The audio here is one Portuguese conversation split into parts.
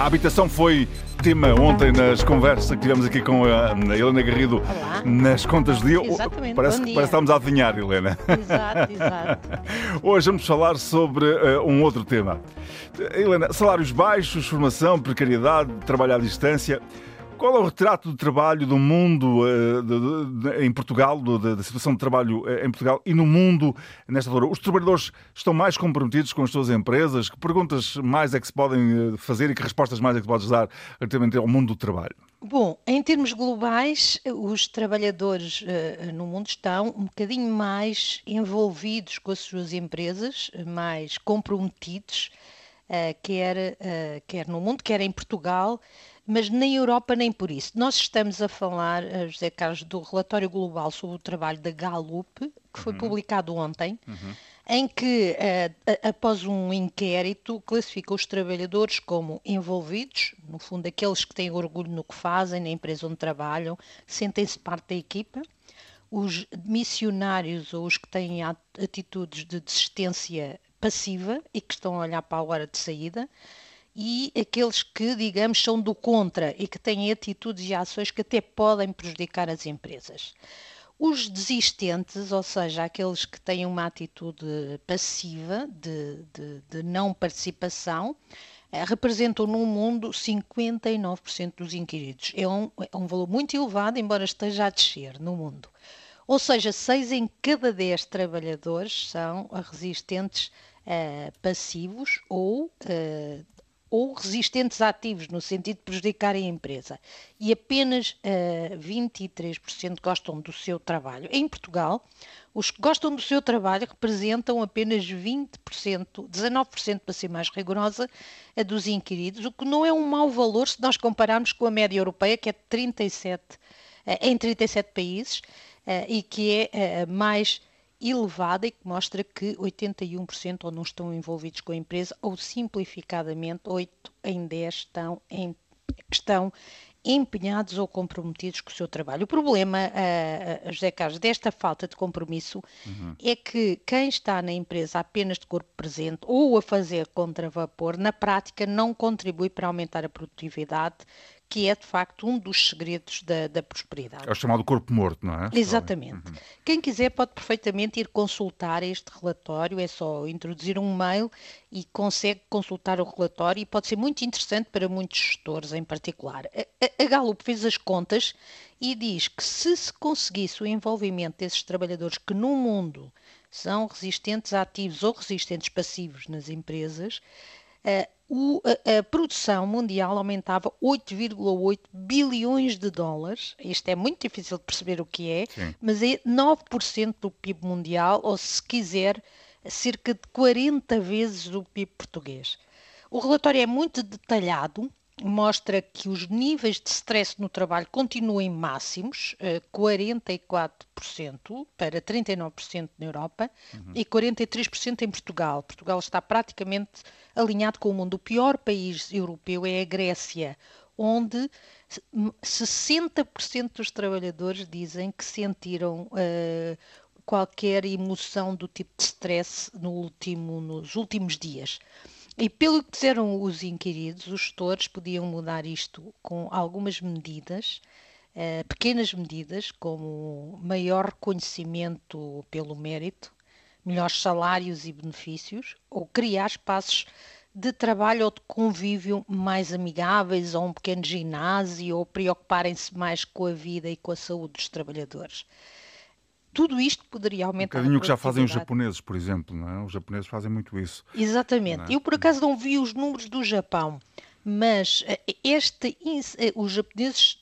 A habitação foi tema ontem nas conversas que tivemos aqui com a Helena Garrido Olá. nas contas de dia. Exatamente, Parece, bom que- dia. parece que estamos a adivinhar, Helena. Exato, exato. Hoje vamos falar sobre eh, um outro tema. Helena, salários baixos, formação, precariedade, trabalho à distância. Qual é o retrato de trabalho do mundo eh, de- de- de- em Portugal, do- da situação de trabalho eh, em Portugal e no mundo nesta altura? Os trabalhadores estão mais comprometidos com as suas empresas? Que perguntas mais é que se podem eh, fazer e que respostas mais é que podes dar relativamente ao mundo do trabalho? Bom, em termos globais, os trabalhadores eh, no mundo estão um bocadinho mais envolvidos com as suas empresas, mais comprometidos, quer, eh, quer no mundo, quer em Portugal, mas nem Europa nem por isso. Nós estamos a falar, eh, José Carlos, do relatório global sobre o trabalho da Gallup, que foi publicado ontem, em que, eh, a- após um inquérito, classifica os trabalhadores como envolvidos, no fundo, aqueles que têm orgulho no que fazem, na empresa onde trabalham, sentem-se parte da equipa, os missionários ou os que têm at- atitudes de desistência passiva e que estão a olhar para a hora de saída, e aqueles que, digamos, são do contra e que têm atitudes e ações que até podem prejudicar as empresas. Os desistentes, ou seja, aqueles que têm uma atitude passiva de, de- de não participação, eh, representam no mundo 59% dos inquiridos. É um, é um valor muito elevado, embora esteja a descer no mundo. Ou seja, 6 em cada 10 trabalhadores são resistentes eh, passivos ou eh, ou resistentes ativos, no sentido de prejudicarem a empresa. E apenas eh, 23% gostam do seu trabalho. Em Portugal, os que gostam do seu trabalho representam apenas 20%, 19% para ser mais rigorosa, a dos inquiridos, o que não é um mau valor se nós compararmos com a média europeia, que é de 37, eh, em 37 países, e que é mais elevada e que mostra que 81% ou não estão envolvidos com a empresa ou simplificadamente 8 em 10 estão, em, estão empenhados ou comprometidos com o seu trabalho. O problema, ah, José Carlos, desta falta de compromisso é que quem está na empresa apenas de corpo presente ou a fazer contra vapor, na prática não contribui para aumentar a produtividade, que é de facto um dos segredos da, da prosperidade. É o chamado corpo morto, não é? Exatamente. Quem quiser pode perfeitamente ir consultar este relatório, é só introduzir um mail e consegue consultar o relatório e pode ser muito interessante para muitos gestores em particular. A, a- Gallup fez as contas e diz que se se conseguisse o envolvimento desses trabalhadores que no mundo são resistentes ativos ou resistentes passivos nas empresas, o- a, a produção mundial aumentava 8,8 bilhões de dólares. Isto é muito difícil de perceber o que é, Sim. mas é 9% do PIB mundial, ou se quiser, cerca de 40 vezes do PIB português. O relatório é muito detalhado, mostra que os níveis de stress no trabalho continuam máximos, eh, 44% para 39% na Europa e 43% em Portugal. Portugal está praticamente alinhado com o mundo. O pior país europeu é a Grécia, onde 60% dos trabalhadores dizem que sentiram eh, qualquer emoção do tipo de stress no último, nos últimos dias. E pelo que disseram os inquiridos, os gestores podiam mudar isto com algumas medidas, eh, pequenas medidas, como maior reconhecimento pelo mérito, melhores salários e benefícios, ou criar espaços de trabalho ou de convívio mais amigáveis, ou um pequeno ginásio, ou preocuparem-se mais com a vida e com a saúde dos trabalhadores. Tudo isto poderia Um aumentar a bocadinho o que já fazem os japoneses, por exemplo, não é? Os japoneses fazem muito isso. Exatamente. Eu por acaso não vi os números do Japão, mas eh, este, eh, os japoneses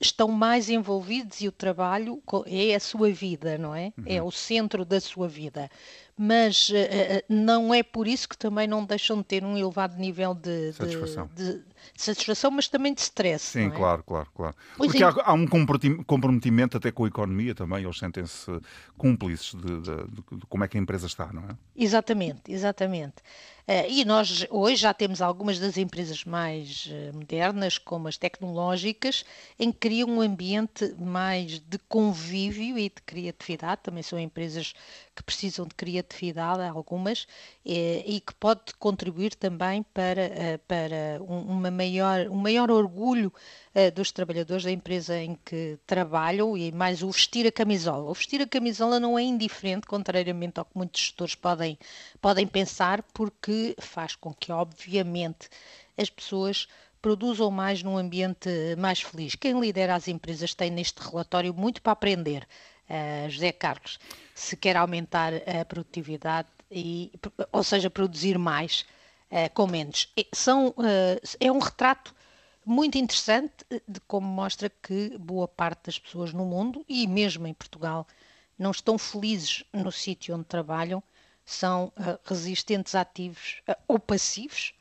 estão mais envolvidos e o trabalho é a sua vida, não é? É o centro da sua vida. Mas eh, eh, não é por isso que também não deixam de ter um elevado nível de, Satisfação. de- de satisfação, mas também de stress. Sim, é? claro, claro, claro. Pois Porque é. há, há um comprometi- comprometimento até com a economia também, eles sentem-se cúmplices de, de- de- como é que a empresa está, não é? Exatamente, exatamente. Eh, e nós hoje já temos algumas das empresas mais eh, modernas, como as tecnológicas, em que criam um ambiente mais de convívio e de criatividade. Também são empresas que precisam de criatividade criatividade, algumas, eh, e que pode contribuir também para, eh, para uma maior, um maior orgulho dos trabalhadores da empresa em que trabalham e mais o vestir a camisola. O vestir a camisola não é indiferente, contrariamente ao que muitos gestores podem, podem pensar, porque faz com que, obviamente, as pessoas produzam mais num ambiente mais feliz. Quem lidera as empresas tem neste relatório muito para aprender. Uh, José Carlos, se quer aumentar a produtividade, e, ou seja, produzir mais uh, com menos. São, uh, é um retrato muito interessante de como mostra que boa parte das pessoas no mundo e mesmo em Portugal não estão felizes no sítio onde trabalham, são resistentes ativos ou passivos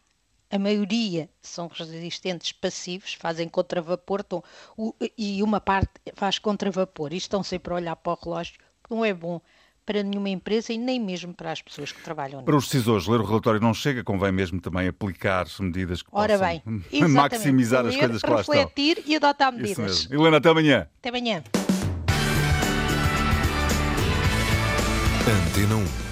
a maioria são resistentes passivos, fazem contravapor estão, o, e uma parte faz contravapor e estão sempre a olhar para o relógio, não é bom para nenhuma empresa e nem mesmo para as pessoas que trabalham Para os decisores, ler o relatório não chega, convém mesmo também aplicar medidas que Ora possam bem, maximizar ler, as coisas que lá estão. refletir e adotar medidas. Helena, até amanhã. Até amanhã. Antena 1